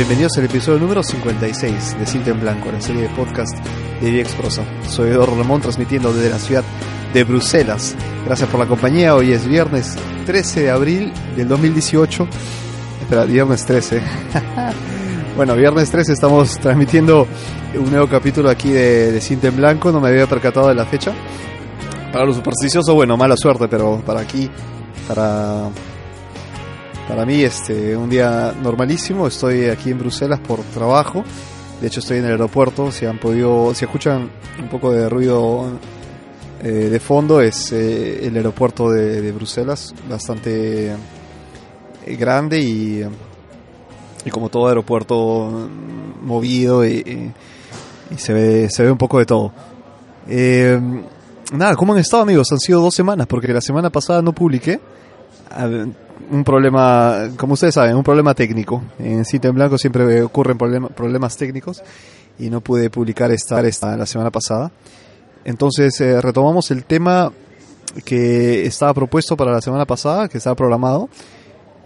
bienvenidos al episodio número 56 de Cinta en Blanco, la serie de podcast de Vía Exprosa. Soy Eduardo Ramón transmitiendo desde la ciudad de Bruselas. Gracias por la compañía, hoy es viernes 13 de abril del 2018. Espera, viernes 13. bueno, viernes 13 estamos transmitiendo un nuevo capítulo aquí de, de Cinta en Blanco, no me había percatado de la fecha. Para los supersticiosos, bueno, mala suerte, pero para aquí, para para mí, este, un día normalísimo. Estoy aquí en Bruselas por trabajo. De hecho, estoy en el aeropuerto. Si han podido, si escuchan un poco de ruido eh, de fondo, es eh, el aeropuerto de, de Bruselas, bastante eh, grande y, y como todo aeropuerto movido y, y se ve, se ve un poco de todo. Eh, nada, ¿cómo han estado amigos? Han sido dos semanas porque la semana pasada no publiqué un problema, como ustedes saben, un problema técnico. En Cita Blanco siempre ocurren problema, problemas técnicos y no pude publicar esta, esta la semana pasada. Entonces eh, retomamos el tema que estaba propuesto para la semana pasada, que estaba programado.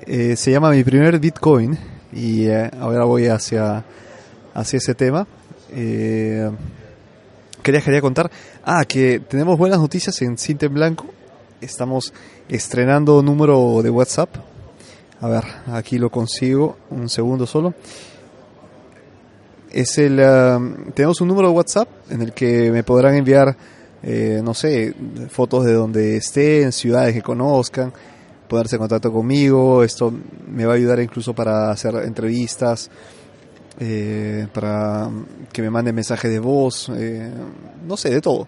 Eh, se llama Mi primer Bitcoin y eh, ahora voy hacia, hacia ese tema. Eh, quería, quería contar, ah, que tenemos buenas noticias en Cinta Blanco. Estamos estrenando número de WhatsApp. A ver, aquí lo consigo, un segundo solo. Es el, uh, tenemos un número de WhatsApp en el que me podrán enviar, eh, no sé, fotos de donde estén, ciudades que conozcan, ponerse en contacto conmigo. Esto me va a ayudar incluso para hacer entrevistas, eh, para que me manden mensajes de voz, eh, no sé, de todo.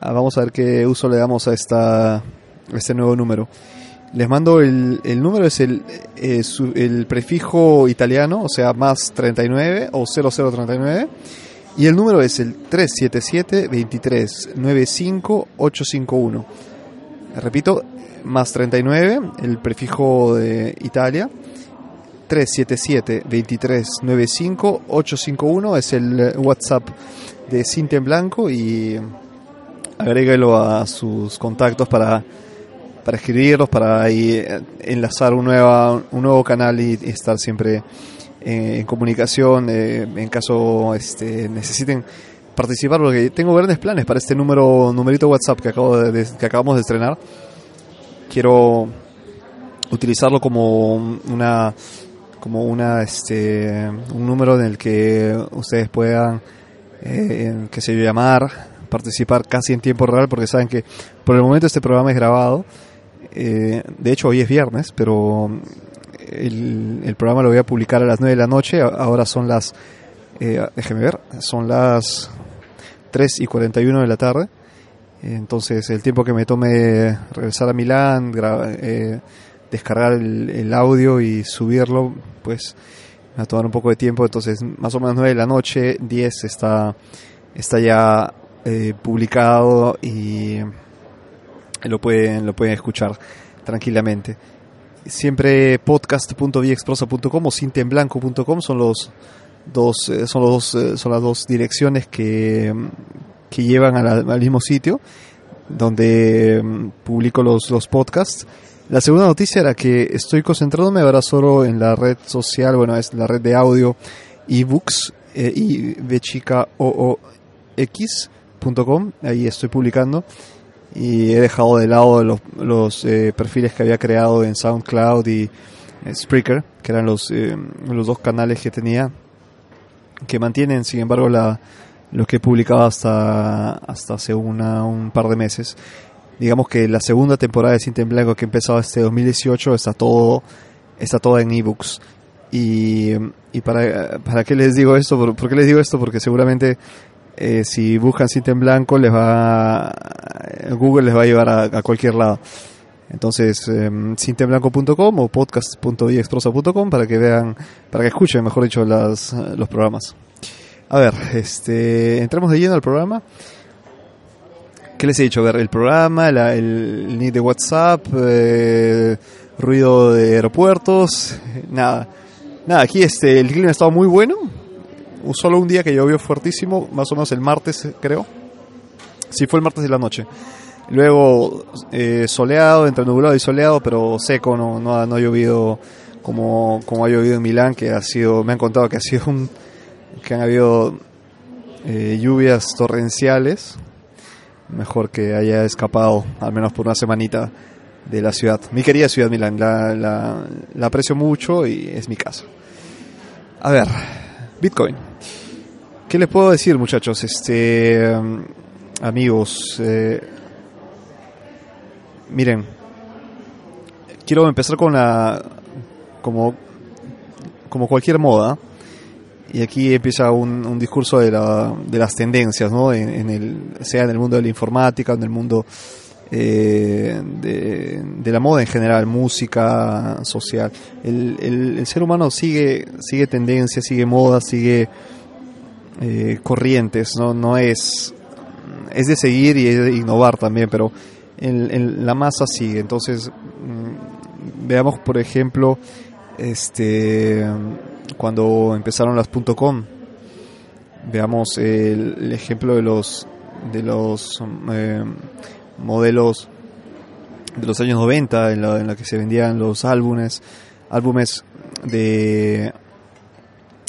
Ah, vamos a ver qué uso le damos a esta este nuevo número. Les mando el, el número, es el, eh, su, el prefijo italiano, o sea, más 39 o 0039. Y el número es el 377 23 95 851. Repito, más 39, el prefijo de Italia. 377 23 95 851 es el WhatsApp de Cinta en Blanco y agrégalo a sus contactos para para escribirlos, para ahí enlazar un, nueva, un nuevo canal y, estar siempre en, en comunicación eh, en caso este, necesiten participar, porque tengo grandes planes para este número numerito WhatsApp que, acabo de, que acabamos de estrenar. Quiero utilizarlo como una como una este un número en el que ustedes puedan eh, que se llamar participar casi en tiempo real porque saben que por el momento este programa es grabado eh, de hecho, hoy es viernes, pero el, el, programa lo voy a publicar a las 9 de la noche. Ahora son las, eh, déjeme ver, son las 3 y 41 de la tarde. Entonces, el tiempo que me tome regresar a Milán, eh, descargar el, el, audio y subirlo, pues me va a tomar un poco de tiempo. Entonces, más o menos 9 de la noche, 10 está, está ya eh, publicado y lo pueden, lo pueden escuchar tranquilamente. Siempre podcast.viexprosa.com o cintenblanco.com son los dos, eh, son los dos, eh, son las dos direcciones que, que llevan al, al mismo sitio donde um, publico los, los podcasts. La segunda noticia era que estoy concentrándome ahora solo en la red social, bueno, es la red de audio ebooks, eh, y de x.com, ahí estoy publicando y he dejado de lado los, los eh, perfiles que había creado en SoundCloud y eh, Spreaker, que eran los, eh, los dos canales que tenía, que mantienen, sin embargo, la, lo que he publicado hasta, hasta hace una, un par de meses. Digamos que la segunda temporada de Cinta en Blanco que he empezado este 2018 está todo, está todo en ebooks. Y, y para, para qué les digo esto, ¿por, por qué les digo esto? Porque seguramente eh, si buscan cinta blanco les va Google les va a llevar a, cualquier lado. Entonces eh, o podcast.viexprosa.com para que vean para que escuchen mejor dicho las, los programas. A ver este entramos de lleno al programa. ¿qué les he dicho? a ver el programa la, el, link de WhatsApp eh, ruido de aeropuertos nada. Nada aquí este el clima ha estado muy bueno solo un día que llovió fuertísimo, más o menos el martes, creo. Sí, fue el martes de la noche. Luego eh, soleado, entre nublado y soleado, pero seco, no, no, ha, no ha llovido como, como ha llovido en Milán, que ha sido, me han contado que ha sido un, que han habido eh, lluvias torrenciales, mejor que haya escapado, al menos por una semanita, de la ciudad. Mi querida ciudad Milán, la, la, la aprecio mucho y es mi casa. A ver, Bitcoin. ¿Qué les puedo decir, muchachos? Este, amigos, eh, miren, quiero empezar con la, como, como cualquier moda, y aquí empieza un, un discurso de, la, de, las tendencias, ¿no? En, el, sea en el mundo de la informática, en el mundo eh, de, la moda en general, música, social. El, el, ser humano sigue, sigue tendencias, sigue moda, sigue eh, corrientes, ¿no? No es, es de seguir y es de innovar también, pero la masa sigue. Entonces, mm, veamos, por ejemplo, este cuando empezaron las .com. Veamos el, el ejemplo de los de los eh, modelos de los años 90 en la, que se vendían los álbumes álbumes de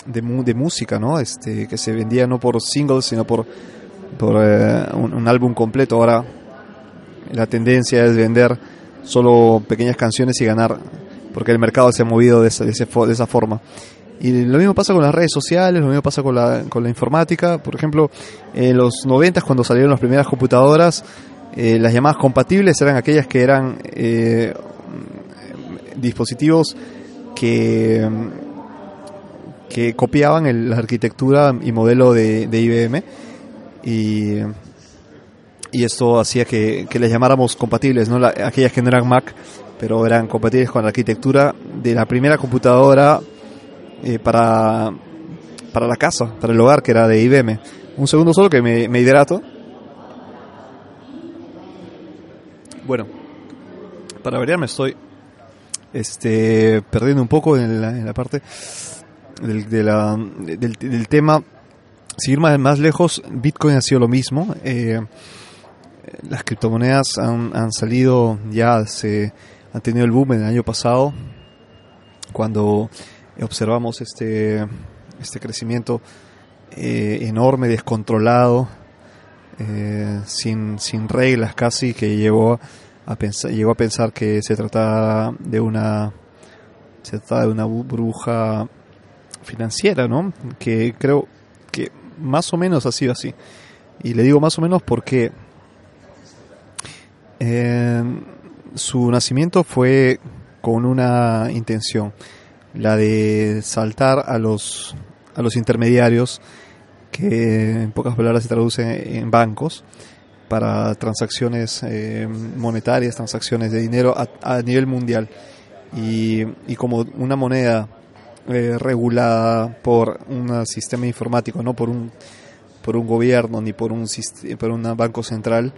de, de, música, ¿no? Este, que se vendía no por singles, sino por, por eh, un, un, álbum completo. Ahora la tendencia es vender solo pequeñas canciones y ganar, porque el mercado se ha movido de esa, de, ese, de esa forma. Y lo mismo pasa con las redes sociales, lo mismo pasa con la, con la informática. Por ejemplo, en los 90 cuando salieron las primeras computadoras, eh, las llamadas compatibles eran aquellas que eran eh, dispositivos que, que copiaban el, la arquitectura y modelo de, de IBM. Y, y esto hacía que, que les llamáramos compatibles, ¿no? La, aquellas que no eran Mac, pero eran compatibles con la arquitectura de la primera computadora eh, para, para la casa, para el hogar, que era de IBM. Un segundo solo que me, me hidrato. Bueno, para variar me estoy este, perdiendo un poco en la, parte del, del, tema. Seguir más, más lejos, Bitcoin ha sido lo mismo. Eh, las criptomonedas han, han salido ya, se han tenido el boom en el año pasado, cuando observamos este, este crecimiento eh, enorme, descontrolado, eh, sin, sin reglas casi, que llevó a pensar, llegó a pensar que se trataba de una se trataba de una burbuja financiera, ¿no? Que creo que más o menos ha sido así. Y le digo más o menos porque eh, su nacimiento fue con una intención la de saltar a los, a los intermediarios, que en pocas palabras se traduce en bancos, para transacciones eh, monetarias, transacciones de dinero a, nivel mundial. Y, y, como una moneda eh, regulada por un sistema informático, no por un, por un gobierno ni por un, por un banco central,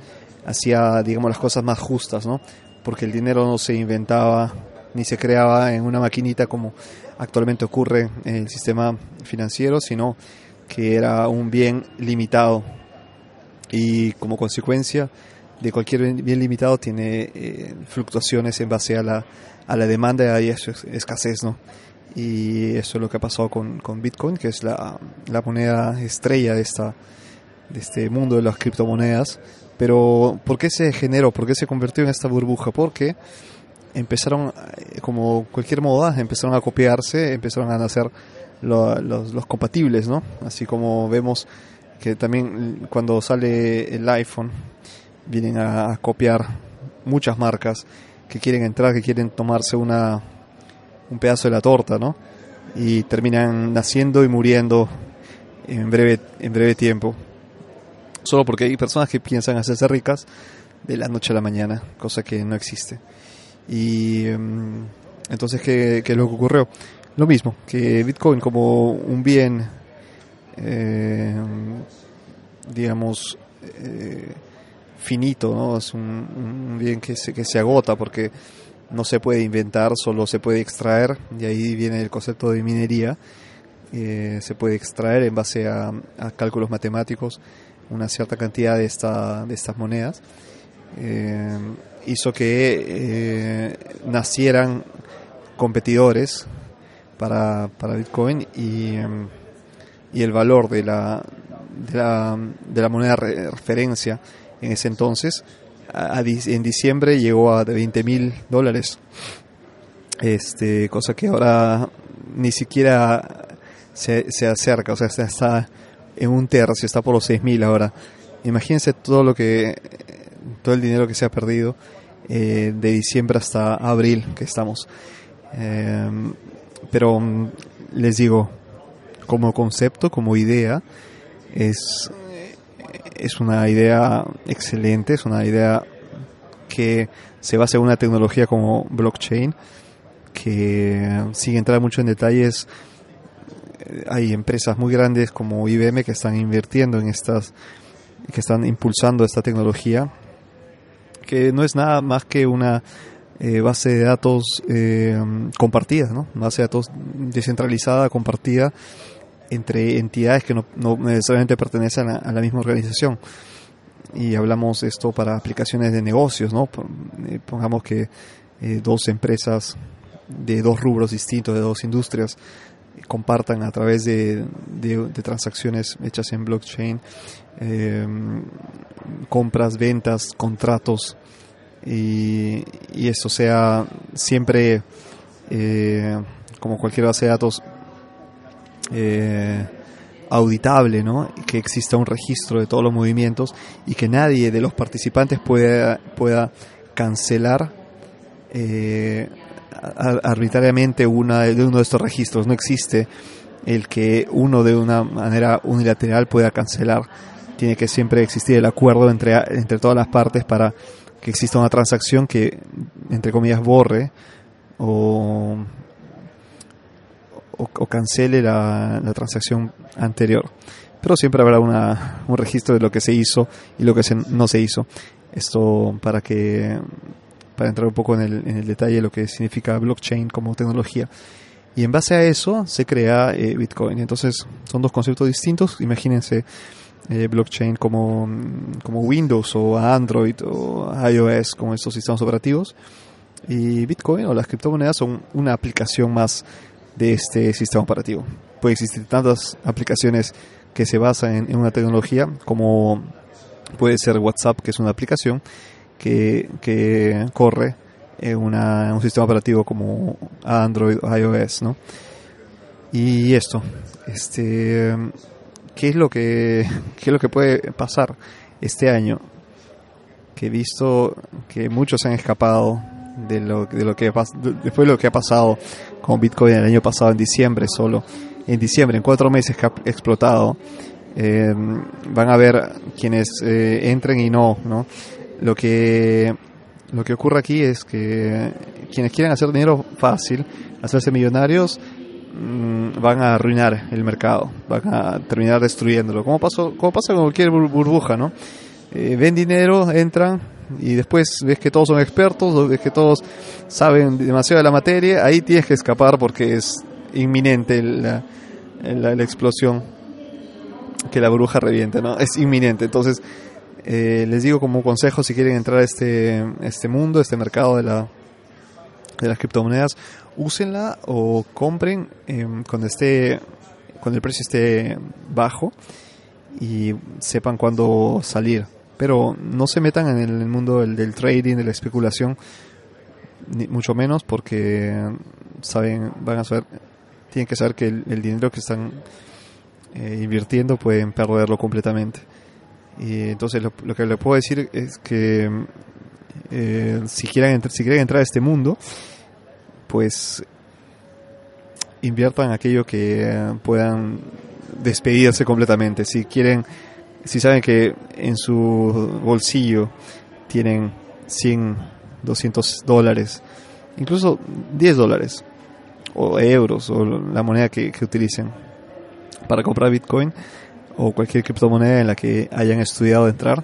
hacía, digamos, las cosas más justas, ¿no? Porque el dinero no se inventaba ni se creaba en una maquinita como actualmente ocurre en el sistema financiero, sino que era un bien limitado y como consecuencia de cualquier bien limitado tiene eh, fluctuaciones en base a la, a la demanda y es escasez, ¿no? Y eso es lo que ha pasado con, con Bitcoin, que es la, la moneda estrella de, esta, de este mundo de las criptomonedas. Pero, ¿por qué se generó? ¿Por qué se convirtió en esta burbuja? Porque empezaron, eh, como cualquier moda, empezaron a copiarse, empezaron a nacer lo, los, compatibles, ¿no? Así como vemos que también cuando sale el iPhone, vienen a, copiar muchas marcas que quieren entrar, que quieren tomarse una un pedazo de la torta, ¿no? Y terminan naciendo y muriendo en breve, en breve tiempo. Solo porque hay personas que piensan hacerse ricas de la noche a la mañana, cosa que no existe. Y um, entonces, ¿qué, ¿qué, es lo que ocurrió? Lo mismo, que Bitcoin como un bien, eh, digamos, eh, finito, ¿no? Es un, bien que se, que se agota porque no se puede inventar, solo se puede extraer, y ahí viene el concepto de minería. Eh, se puede extraer en base a, cálculos matemáticos una cierta cantidad de, esta, de estas monedas. Hizo que nacieran competidores para, para Bitcoin y, y el valor de la, de la, de la moneda de referencia en ese entonces en diciembre llegó a 20 mil dólares. Este cosa que ahora ni siquiera se, se acerca o sea está en un tercio está por los 6 mil ahora. Imagínense todo lo que todo el dinero que se ha perdido eh, de diciembre hasta abril que estamos. Em, pero mm, les digo como concepto como idea es es una idea excelente, es una idea que se basa en una tecnología como blockchain, que sin entrar mucho en detalles, eh, hay empresas muy grandes como IBM que están invirtiendo en estas, que están impulsando esta tecnología, que no es nada más que una eh, base de datos eh, compartida, ¿no? Base de datos descentralizada, compartida, entre entidades que no, necesariamente pertenecen a, la misma organización. Y hablamos esto para aplicaciones de negocios, ¿no? Eh, pongamos que eh, dos empresas de dos rubros distintos, de dos industrias, compartan a través de, transacciones hechas en blockchain, compras, ventas, contratos, y, esto sea siempre, eh, como cualquier base de datos, eh, auditable, ¿no? Que exista un registro de todos los movimientos y que nadie de los participantes pueda, pueda cancelar eh, arbitrariamente una de uno de estos registros. No existe el que uno de una manera unilateral pueda cancelar. Tiene que siempre existir el acuerdo entre, entre todas las partes para que exista una transacción que, entre comillas, borre o o, cancele la, transacción anterior. Pero siempre habrá una, un registro de lo que se hizo y lo que no se hizo. Esto para que para entrar un poco en el, en el detalle de lo que significa blockchain como tecnología. Y en base a eso se crea eh, Bitcoin. Entonces son dos conceptos distintos. Imagínense eh, blockchain como, como Windows o Android o iOS como estos sistemas operativos. Y Bitcoin o las criptomonedas son una aplicación más de este sistema operativo. Puede existir tantas aplicaciones que se basan en, una tecnología como puede ser WhatsApp, que es una aplicación que, que corre en, una, un sistema operativo como Android o iOS, ¿no? Y esto, este, ¿qué es lo que, qué es lo que puede pasar este año? Que he visto que muchos han escapado de lo, de lo que después de lo que ha pasado con Bitcoin el año pasado en diciembre solo en diciembre en cuatro meses que ha explotado eh, van a ver quienes eh, entren y no no lo que lo que ocurre aquí es que quienes quieren hacer dinero fácil hacerse millonarios van a arruinar el mercado van a terminar destruyéndolo como pasó como pasa con cualquier burbuja no eh, ven dinero entran y después ves que todos son expertos, ves que todos saben demasiado de la materia, ahí tienes que escapar porque es inminente la, la, explosión, que la bruja reviente, ¿no? Es inminente. Entonces, eh, les digo como consejo, si quieren entrar a este, este mundo, este mercado de, la, de las criptomonedas, úsenla o compren eh, cuando esté, cuando el precio esté bajo y sepan cuándo salir pero no se metan en el mundo del, trading, de la especulación, ni mucho menos porque saben, van a saber, tienen que saber que el, dinero que están eh, invirtiendo pueden perderlo completamente. Y entonces lo, que le puedo decir es que eh, si, quieren, si quieren entrar a este mundo, pues inviertan aquello que puedan despedirse completamente. Si quieren si saben que en su bolsillo tienen 100, 200 dólares, incluso 10 dólares, o euros, o la moneda que, utilicen para comprar Bitcoin, o cualquier criptomoneda en la que hayan estudiado entrar,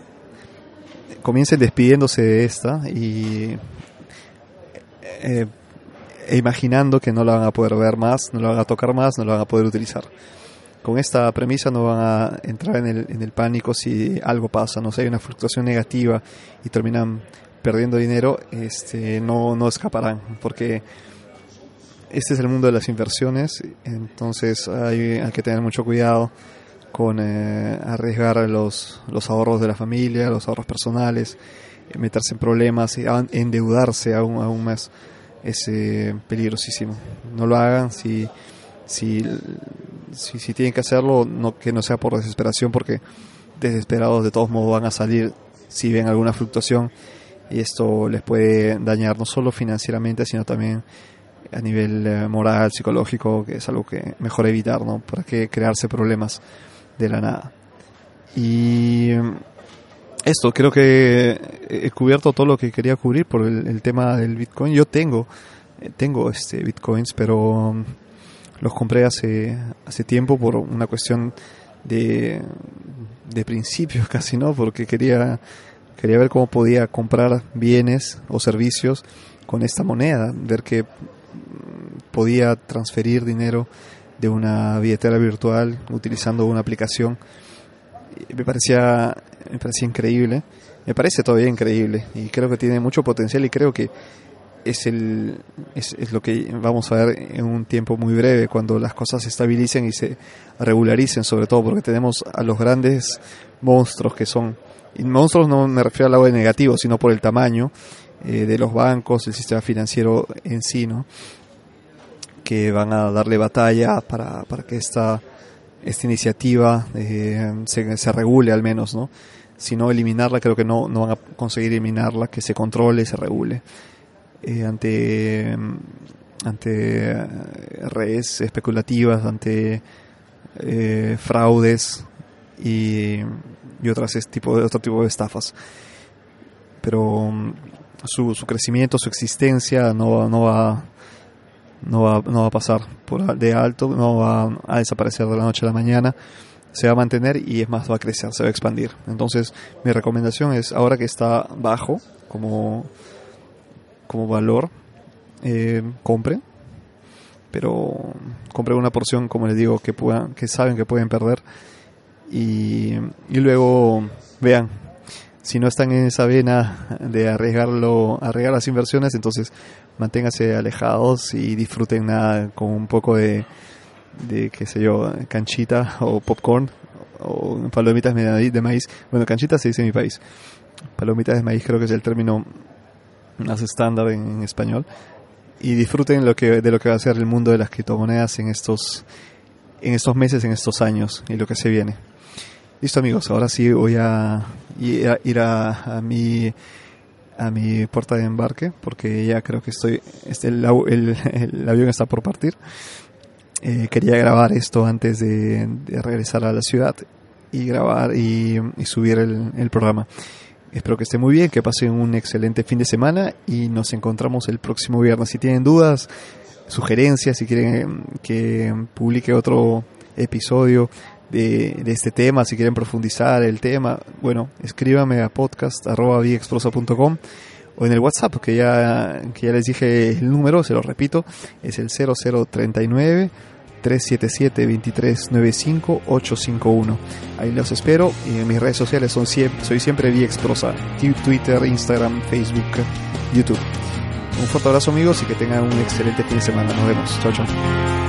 comiencen despidiéndose de esta y eh, e imaginando que no la van a poder ver más, no la van a tocar más, no la van a poder utilizar. Con esta premisa no van a entrar en el, en el pánico si algo pasa, no sé, hay una fluctuación negativa y terminan perdiendo dinero, este, no, no escaparán, porque este es el mundo de las inversiones, entonces hay, que tener mucho cuidado con eh, arriesgar los, los ahorros de la familia, los ahorros personales, meterse en problemas y endeudarse aún, aún más es eh, peligrosísimo. No lo hagan si, si, si, si, tienen que hacerlo, no, que no sea por desesperación, porque desesperados de todos modos van a salir si ven alguna fluctuación y esto les puede dañar no solo financieramente, sino también a nivel eh, moral, psicológico, que es algo que mejor evitar, ¿no? Para que crearse problemas de la nada. Y esto, creo que he cubierto todo lo que quería cubrir por el, tema del Bitcoin. Yo tengo, eh, tengo este Bitcoins, pero um, los compré hace, hace tiempo por una cuestión de, de principios casi, ¿no? Porque quería, quería ver cómo podía comprar bienes o servicios con esta moneda, ver que podía transferir dinero de una billetera virtual utilizando una aplicación. Me parecía, me parecía increíble, me parece todavía increíble y creo que tiene mucho potencial y creo que es, el, es, lo que vamos a ver en un tiempo muy breve, cuando las cosas se estabilicen y se regularicen, sobre todo porque tenemos a los grandes monstruos que son, y monstruos no me refiero al lado de negativo, sino por el tamaño eh, de los bancos, el sistema financiero en sí, ¿no? que van a darle batalla para, para que esta, esta iniciativa eh, se, se, regule al menos, ¿no? Si no eliminarla, creo que no, no van a conseguir eliminarla, que se controle se regule. Eh, ante ante eh, redes especulativas, ante fraudes y, y otras tipo otro tipo de estafas. Pero mm, su, su crecimiento, su existencia no, no va no va, no va a pasar por de alto, no va a desaparecer de la noche a la mañana, se va a mantener y es más va a crecer, se va a expandir. Entonces mi recomendación es ahora que está bajo como, como valor, eh, compre, pero compre una porción, como les digo, que puedan, que saben que pueden perder y, y luego vean si no están en esa vena de arriesgarlo, arriesgar las inversiones, entonces manténganse alejados y disfruten nada con un poco de, de qué sé yo, canchita o popcorn o palomitas de maíz. Bueno, canchita se dice en mi país. Palomitas de maíz creo que es el término más estándar en, español. Y disfruten lo que, de lo que va a ser el mundo de las criptomonedas en estos, en estos meses, en estos años y lo que se viene. Listo amigos, ahora sí voy a ir a, a mi a mi puerta de embarque porque ya creo que estoy este, el, avión está por partir. Eh, quería grabar esto antes de, regresar a la ciudad y grabar y, subir el, el, programa. Espero que esté muy bien que pasen un excelente fin de semana y nos encontramos el próximo viernes. Si tienen dudas sugerencias si quieren que publique otro episodio de, este tema, si quieren profundizar el tema, bueno, escríbame a podcast.viexprosa.com o en el WhatsApp, que ya, que ya les dije el número, se lo repito, es el 0039 377 2395 851. Ahí los espero y en mis redes sociales son siempre, soy siempre Viexprosa, Twitter, Instagram, Facebook, YouTube. Un fuerte abrazo amigos y que tengan un excelente fin de semana. Nos vemos. Chao, chao.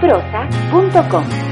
viaexprosa.com.